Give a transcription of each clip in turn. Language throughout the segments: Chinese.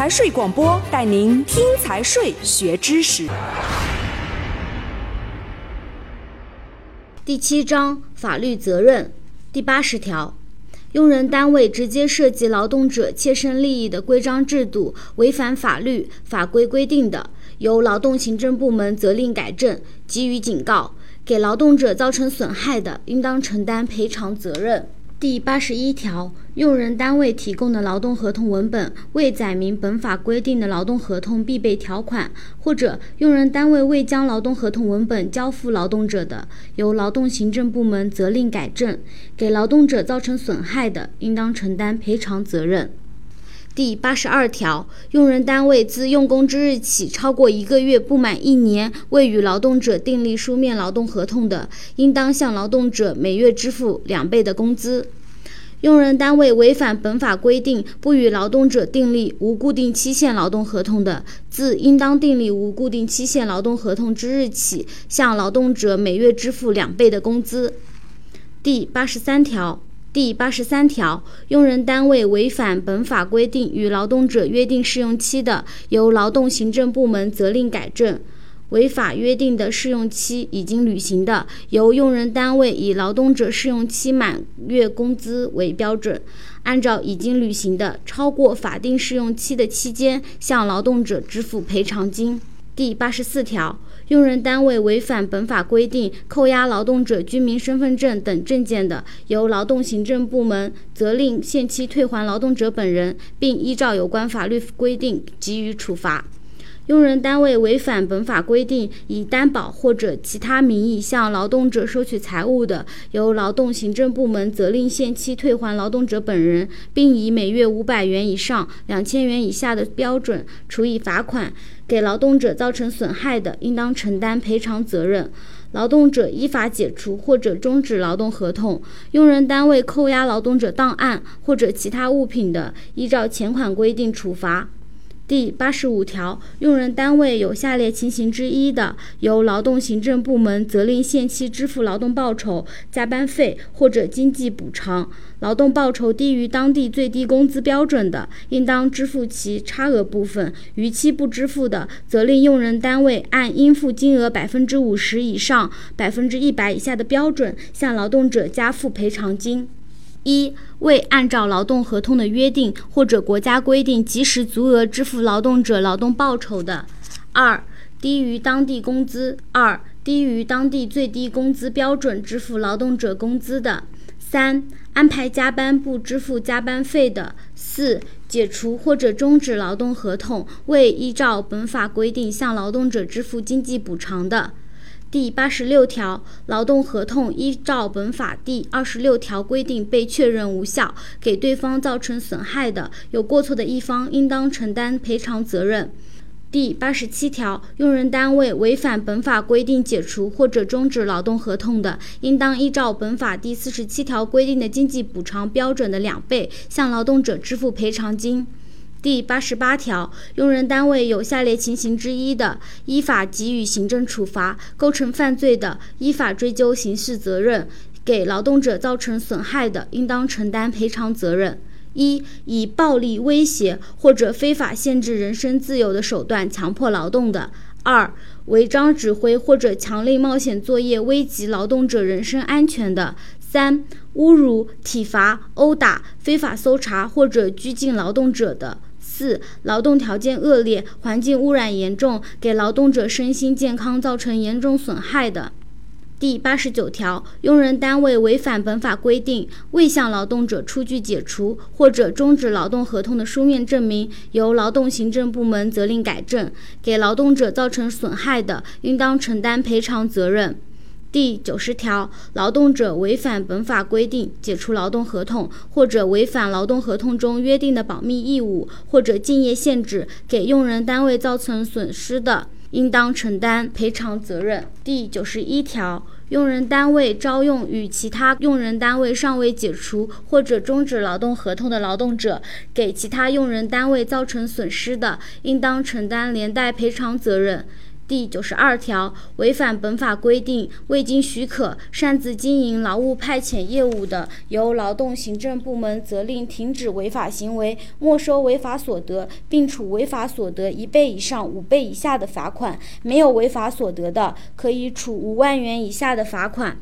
财税广播带您听财税学知识。第七章法律责任第八十条，用人单位直接涉及劳动者切身利益的规章制度违反法律法规规定的，由劳动行政部门责令改正，给予警告；给劳动者造成损害的，应当承担赔偿责任。第八十一条，用人单位提供的劳动合同文本未载明本法规定的劳动合同必备条款，或者用人单位未将劳动合同文本交付劳动者的，由劳动行政部门责令改正；给劳动者造成损害的，应当承担赔偿责任。第八十二条，用人单位自用工之日起超过一个月不满一年未与劳动者订立书面劳动合同的，应当向劳动者每月支付两倍的工资。用人单位违反本法规定不与劳动者订立无固定期限劳动合同的，自应当订立无固定期限劳动合同之日起，向劳动者每月支付两倍的工资。第八十三条。第八十三条，用人单位违反本法规定与劳动者约定试用期的，由劳动行政部门责令改正；违法约定的试用期已经履行的，由用人单位以劳动者试用期满月工资为标准，按照已经履行的超过法定试用期的期间，向劳动者支付赔偿金。第八十四条。用人单位违反本法规定，扣押劳动者居民身份证等证件的，由劳动行政部门责令限期退还劳动者本人，并依照有关法律规定给予处罚。用人单位违反本法规定，以担保或者其他名义向劳动者收取财物的，由劳动行政部门责令限期退还劳动者本人，并以每月五百元以上两千元以下的标准处以罚款。给劳动者造成损害的，应当承担赔偿责任。劳动者依法解除或者终止劳动合同，用人单位扣押劳动者档案或者其他物品的，依照前款规定处罚。第八十五条，用人单位有下列情形之一的，由劳动行政部门责令限期支付劳动报酬、加班费或者经济补偿；劳动报酬低于当地最低工资标准的，应当支付其差额部分；逾期不支付的，责令用人单位按应付金额百分之五十以上、百分之一百以下的标准，向劳动者加付赔偿金。一未按照劳动合同的约定或者国家规定及时足额支付劳动者劳动报酬的；二低于当地工资；二低于当地最低工资标准支付劳动者工资的；三安排加班不支付加班费的；四解除或者终止劳动合同未依照本法规定向劳动者支付经济补偿的。第八十六条，劳动合同依照本法第二十六条规定被确认无效，给对方造成损害的，有过错的一方应当承担赔偿责任。第八十七条，用人单位违反本法规定解除或者终止劳动合同的，应当依照本法第四十七条规定的经济补偿标准的两倍，向劳动者支付赔偿金。第八十八条，用人单位有下列情形之一的，依法给予行政处罚；构成犯罪的，依法追究刑事责任；给劳动者造成损害的，应当承担赔偿责任。一、以暴力威胁或者非法限制人身自由的手段强迫劳动的；二、违章指挥或者强令冒险作业危及劳动者人身安全的。三、侮辱、体罚、殴打、非法搜查或者拘禁劳动者的；四、劳动条件恶劣、环境污染严重，给劳动者身心健康造成严重损害的。第八十九条，用人单位违反本法规定，未向劳动者出具解除或者终止劳动合同的书面证明，由劳动行政部门责令改正，给劳动者造成损害的，应当承担赔偿责任。第九十条，劳动者违反本法规定解除劳动合同，或者违反劳动合同中约定的保密义务，或者竞业限制，给用人单位造成损失的，应当承担赔偿责任。第九十一条，用人单位招用与其他用人单位尚未解除或者终止劳动合同的劳动者，给其他用人单位造成损失的，应当承担连带赔偿责任。第九十二条，违反本法规定，未经许可擅自经营劳务派遣业务的，由劳动行政部门责令停止违法行为，没收违法所得，并处违法所得一倍以上五倍以下的罚款；没有违法所得的，可以处五万元以下的罚款。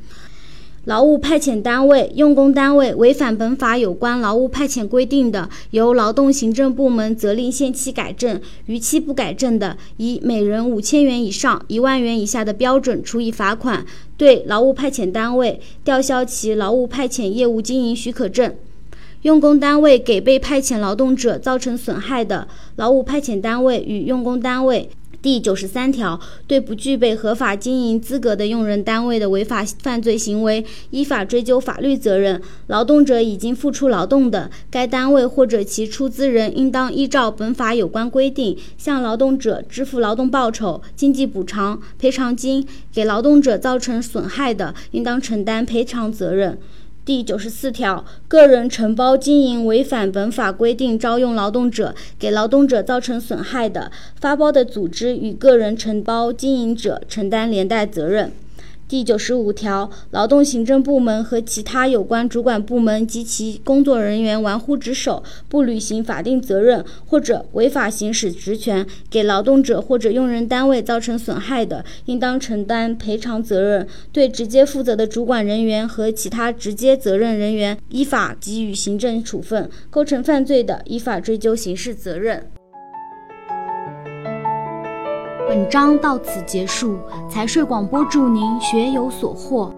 劳务派遣单位、用工单位违反本法有关劳务派遣规定的，由劳动行政部门责令限期改正；逾期不改正的，以每人五千元以上一万元以下的标准处以罚款。对劳务派遣单位吊销其劳务派遣业务经营许可证。用工单位给被派遣劳动者造成损害的，劳务派遣单位与用工单位。第九十三条，对不具备合法经营资格的用人单位的违法犯罪行为，依法追究法律责任。劳动者已经付出劳动的，该单位或者其出资人应当依照本法有关规定，向劳动者支付劳动报酬、经济补偿、赔偿金；给劳动者造成损害的，应当承担赔偿责任。第九十四条，个人承包经营违反本法规定招用劳动者，给劳动者造成损害的，发包的组织与个人承包经营者承担连带责任。第九十五条，劳动行政部门和其他有关主管部门及其工作人员玩忽职守、不履行法定责任或者违法行使职权，给劳动者或者用人单位造成损害的，应当承担赔偿责任。对直接负责的主管人员和其他直接责任人员，依法给予行政处分；构成犯罪的，依法追究刑事责任。本章到此结束。财税广播祝您学有所获。